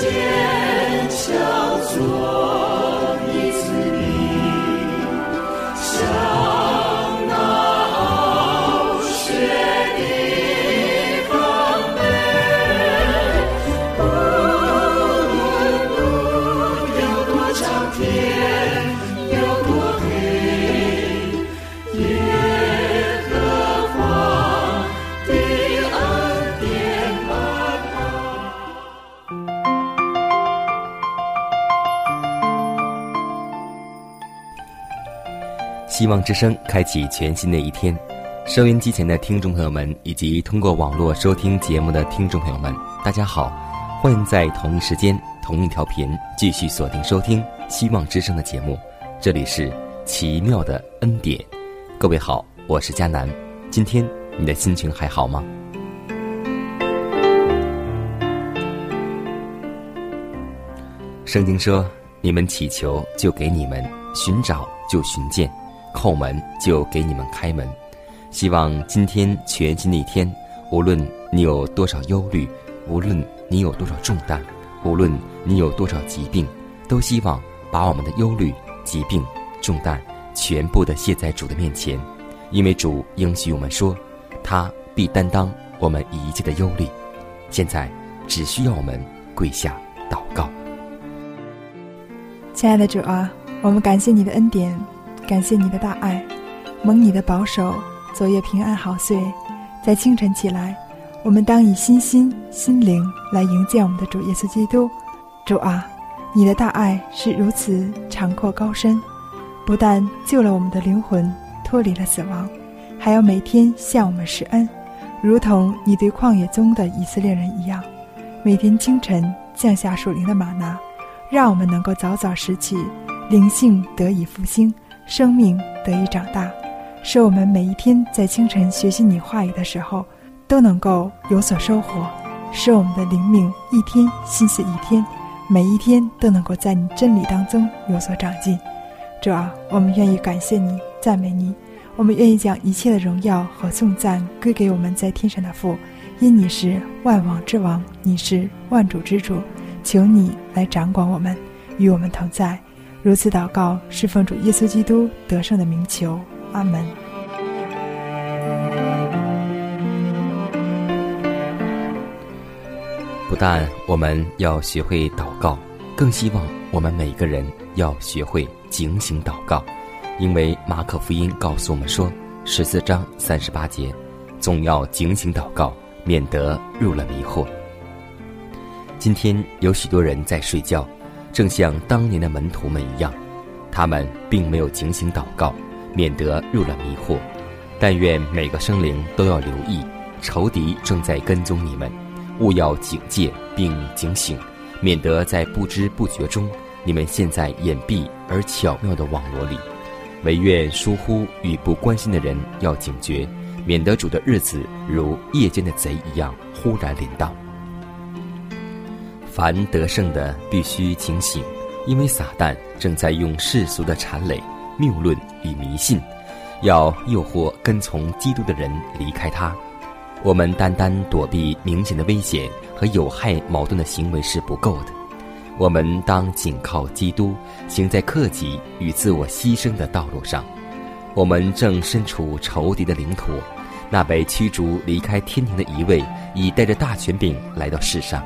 坚强做。望之声开启全新的一天，收音机前的听众朋友们，以及通过网络收听节目的听众朋友们，大家好！欢迎在同一时间、同一条频继续锁定收听希望之声的节目。这里是奇妙的恩典，各位好，我是佳楠。今天你的心情还好吗？圣经说：“你们祈求，就给你们；寻找，就寻见。”叩门就给你们开门，希望今天全新的一天，无论你有多少忧虑，无论你有多少重担，无论你有多少疾病，都希望把我们的忧虑、疾病、重担全部的卸在主的面前，因为主应许我们说，他必担当我们一切的忧虑。现在只需要我们跪下祷告。亲爱的主啊，我们感谢你的恩典。感谢你的大爱，蒙你的保守，昨夜平安好睡。在清晨起来，我们当以心心心灵来迎接我们的主耶稣基督。主啊，你的大爱是如此长阔高深，不但救了我们的灵魂脱离了死亡，还要每天向我们施恩，如同你对旷野中的以色列人一样，每天清晨降下属灵的玛拿，让我们能够早早拾起，灵性得以复兴。生命得以长大，使我们每一天在清晨学习你话语的时候，都能够有所收获；使我们的灵命一天新似一天，每一天都能够在你真理当中有所长进。主啊，我们愿意感谢你，赞美你，我们愿意将一切的荣耀和颂赞归给我们在天上的父，因你是万王之王，你是万主之主，求你来掌管我们，与我们同在。如此祷告，是奉主耶稣基督得胜的名求，阿门。不但我们要学会祷告，更希望我们每个人要学会警醒祷告，因为马可福音告诉我们说，十四章三十八节，总要警醒祷告，免得入了迷惑。今天有许多人在睡觉。正像当年的门徒们一样，他们并没有警醒祷告，免得入了迷惑。但愿每个生灵都要留意，仇敌正在跟踪你们，务要警戒并警醒，免得在不知不觉中，你们陷在隐蔽而巧妙的网罗里。唯愿疏忽与不关心的人要警觉，免得主的日子如夜间的贼一样忽然临到。凡得胜的必须警醒，因为撒旦正在用世俗的谄累、谬论与迷信，要诱惑跟从基督的人离开他。我们单单躲避明显的危险和有害矛盾的行为是不够的，我们当紧靠基督，行在克己与自我牺牲的道路上。我们正身处仇敌的领土，那被驱逐离开天庭的一位，已带着大权柄来到世上。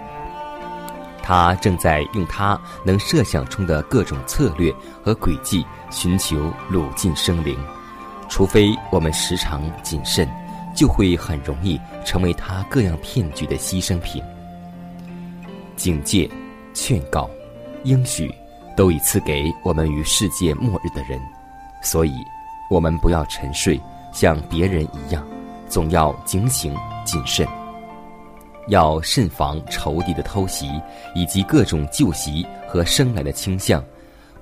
他正在用他能设想中的各种策略和诡计，寻求掳进生灵。除非我们时常谨慎，就会很容易成为他各样骗局的牺牲品。警戒、劝告、应许、都已赐给我们于世界末日的人，所以，我们不要沉睡，像别人一样，总要警醒谨慎，要慎防仇敌的偷袭以及各种旧习和生来的倾向，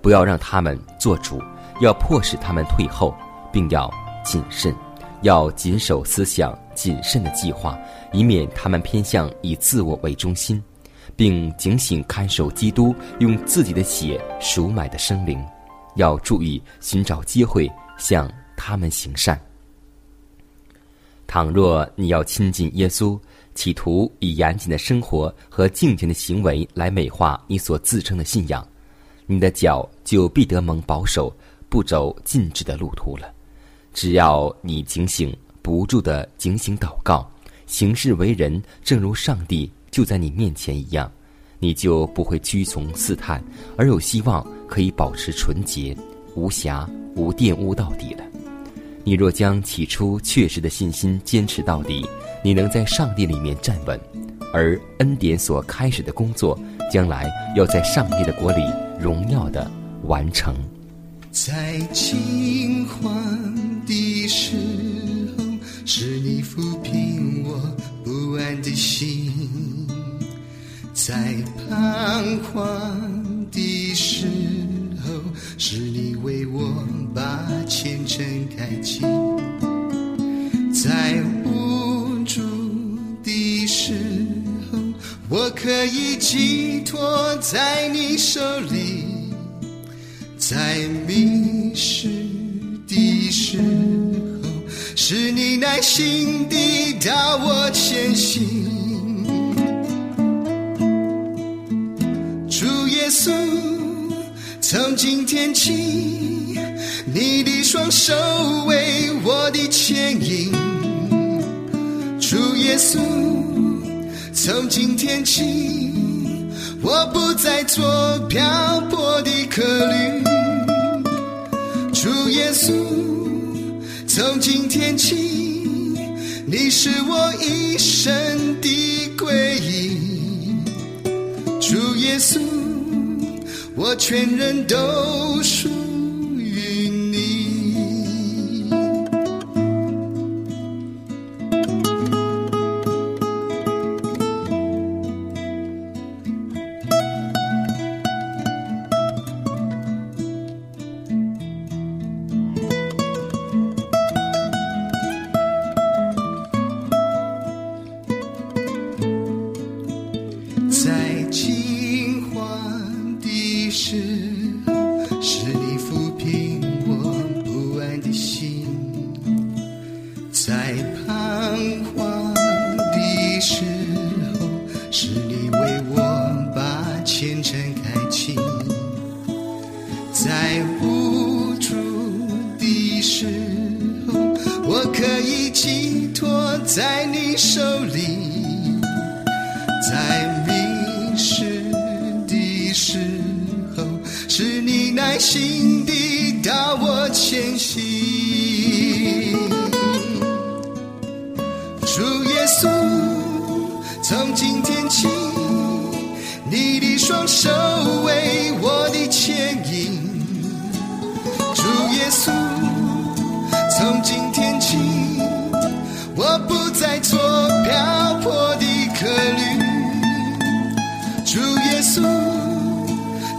不要让他们做主，要迫使他们退后，并要谨慎，要谨守思想谨慎的计划，以免他们偏向以自我为中心。并警醒看守基督用自己的血赎买的生灵，要注意寻找机会向他们行善。倘若你要亲近耶稣，企图以严谨的生活和敬虔的行为来美化你所自称的信仰，你的脚就必得蒙保守，不走禁止的路途了。只要你警醒不住的警醒祷告，行事为人正如上帝。就在你面前一样，你就不会屈从试探，而有希望可以保持纯洁、无瑕、无玷污到底了。你若将起初确实的信心坚持到底，你能在上帝里面站稳，而恩典所开始的工作，将来要在上帝的国里荣耀的完成。在惊慌的时候，是你抚平我不安的心。在彷徨的时候，是你为我把前程开启；在无助的时候，我可以寄托在你手里；在迷失的时候，是你耐心地导我前行。主耶稣从今天起，你的双手为我的牵引。主耶稣，从今天起，我不再做漂泊的客旅。主耶稣，从今天起，你是我一生的归依。主耶稣。我全人都属。再见。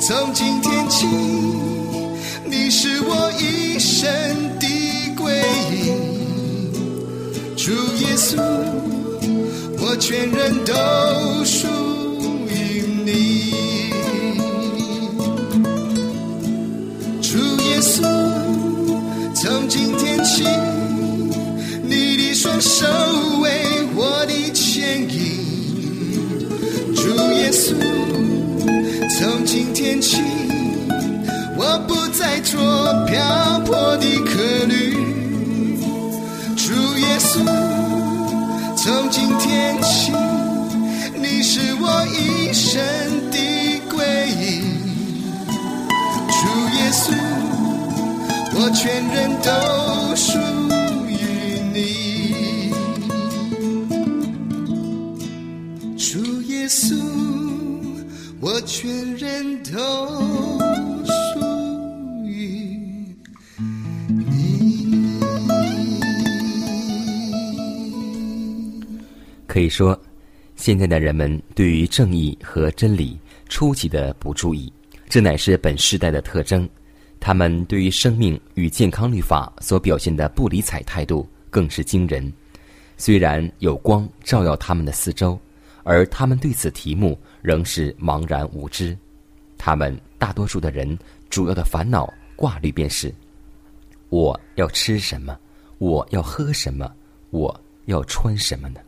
从今天起，你是我一生的归依，主耶稣，我全人都属。我不再做漂泊的客旅。主耶稣。从今天起，你是我一生的归依。主耶稣，我全人都属可以说，现在的人们对于正义和真理出奇的不注意，这乃是本时代的特征。他们对于生命与健康律法所表现的不理睬态度更是惊人。虽然有光照耀他们的四周，而他们对此题目仍是茫然无知。他们大多数的人主要的烦恼挂虑便是：我要吃什么？我要喝什么？我要穿什么呢？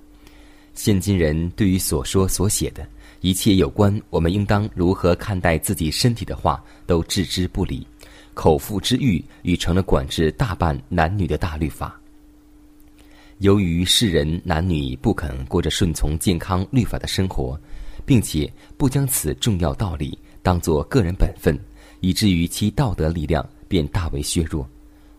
现今人对于所说所写的一切有关我们应当如何看待自己身体的话，都置之不理。口腹之欲已成了管制大半男女的大律法。由于世人男女不肯过着顺从健康律法的生活，并且不将此重要道理当作个人本分，以至于其道德力量便大为削弱。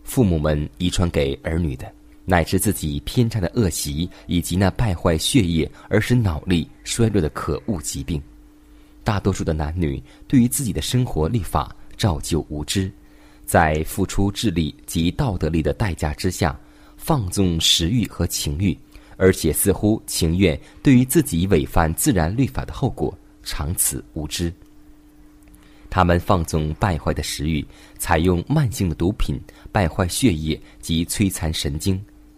父母们遗传给儿女的，乃至自己偏差的恶习，以及那败坏血液而使脑力衰弱的可恶疾病。大多数的男女对于自己的生活立法照旧无知。在付出智力及道德力的代价之下，放纵食欲和情欲，而且似乎情愿对于自己违反自然律法的后果长此无知。他们放纵败坏的食欲，采用慢性的毒品败坏血液及摧残神经，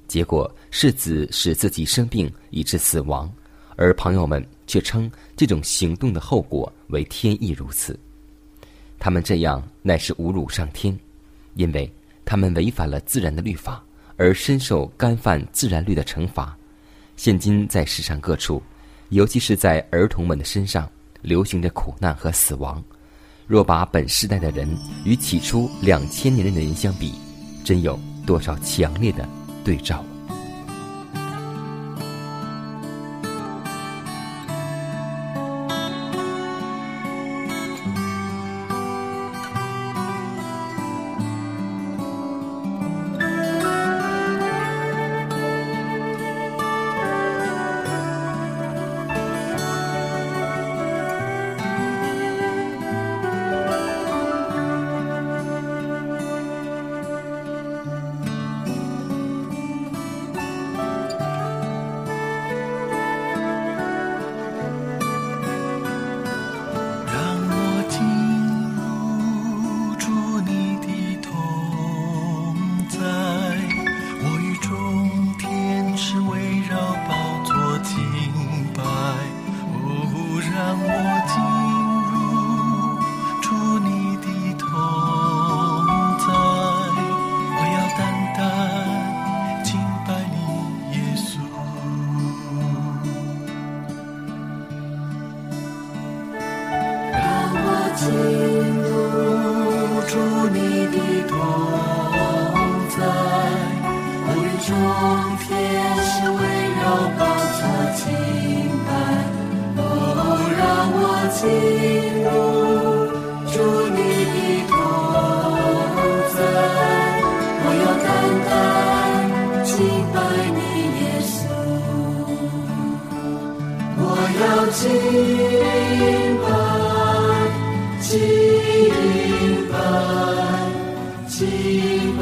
结果是子使自己生病以致死亡，而朋友们却称这种行动的后果为天意如此。他们这样乃是侮辱上天，因为他们违反了自然的律法，而深受干犯自然律的惩罚。现今在世上各处，尤其是在儿童们的身上，流行着苦难和死亡。若把本世代的人与起初两千年的人相比，真有多少强烈的对照？众天使围绕宝着敬拜，哦，让我进入主你的同在。我要单单敬拜你耶稣，我要敬拜，敬拜，敬拜。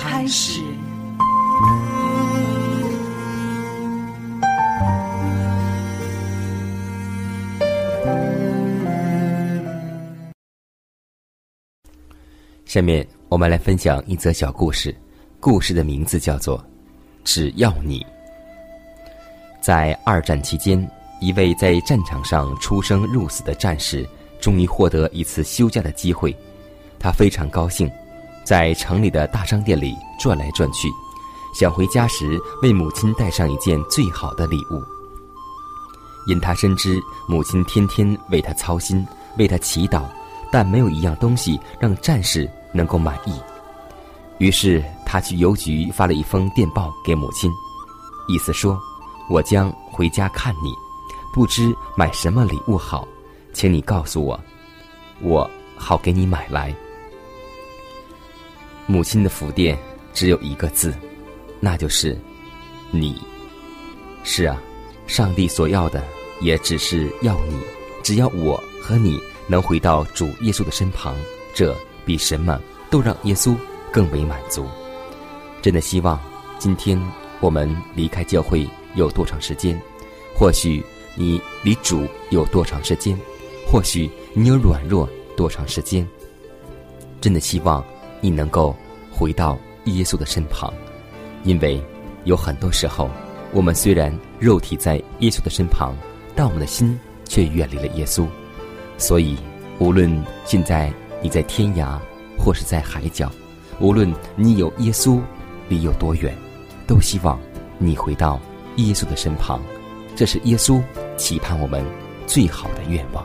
开始。下面我们来分享一则小故事，故事的名字叫做《只要你》。在二战期间，一位在战场上出生入死的战士，终于获得一次休假的机会。他非常高兴，在城里的大商店里转来转去，想回家时为母亲带上一件最好的礼物。因他深知母亲天天为他操心，为他祈祷，但没有一样东西让战士能够满意。于是他去邮局发了一封电报给母亲，意思说：“我将回家看你，不知买什么礼物好，请你告诉我，我好给你买来。”母亲的福殿只有一个字，那就是“你”。是啊，上帝所要的也只是要你。只要我和你能回到主耶稣的身旁，这比什么都让耶稣更为满足。真的希望今天我们离开教会有多长时间？或许你离主有多长时间？或许你有软弱多长时间？真的希望。你能够回到耶稣的身旁，因为有很多时候，我们虽然肉体在耶稣的身旁，但我们的心却远离了耶稣。所以，无论现在你在天涯，或是在海角，无论你有耶稣离有多远，都希望你回到耶稣的身旁。这是耶稣期盼我们最好的愿望。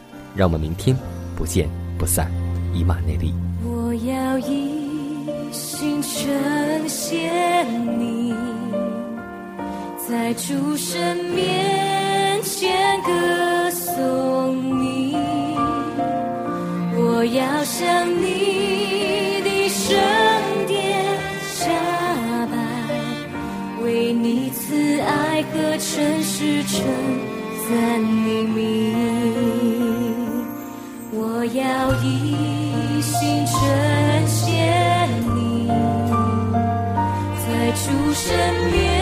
让我们明天不见不散，以马内利。我要一心呈现你，在主神面前歌颂你，我要向你的圣殿下拜，为你慈爱和诚实称赞你。我要一心全写你在主身边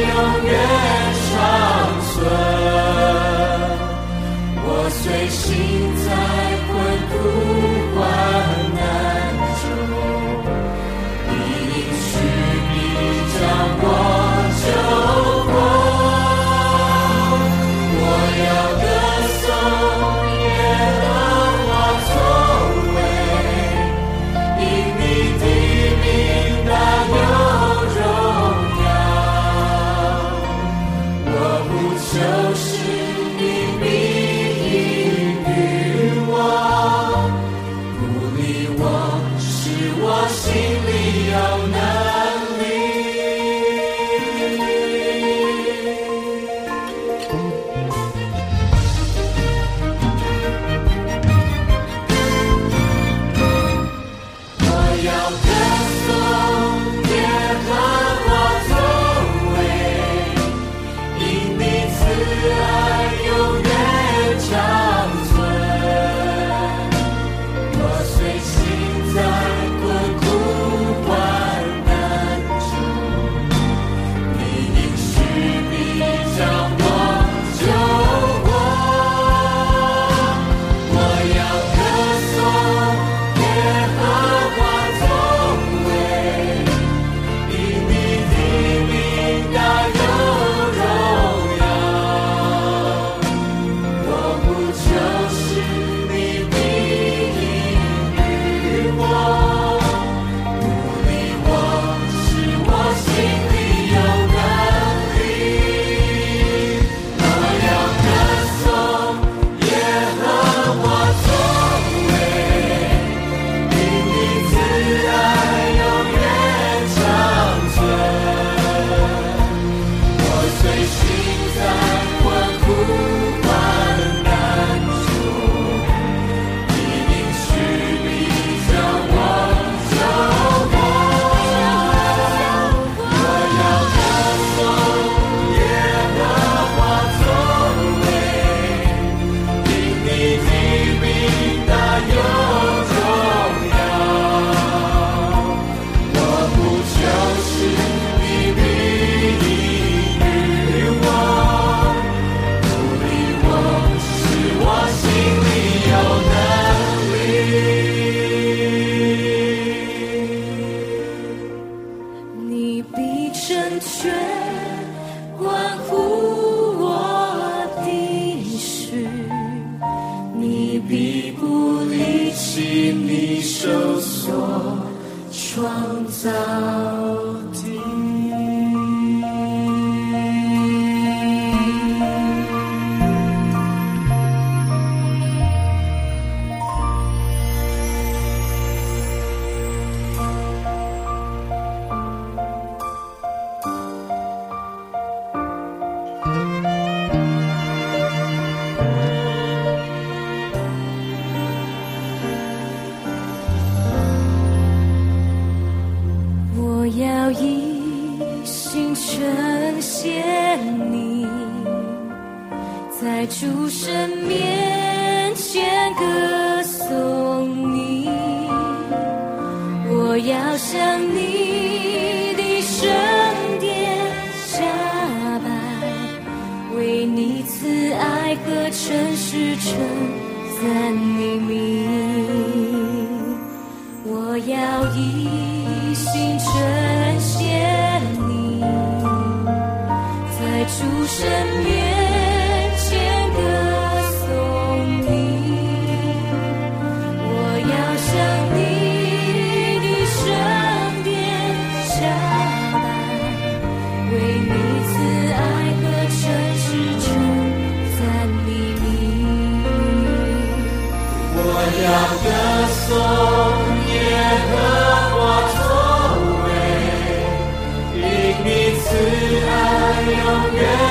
永远长存。我心在面前歌颂你，我要向你的圣殿下拜，为你赐爱和诚实称赞黎明。我要一心称谢你，在主身边。爱永远。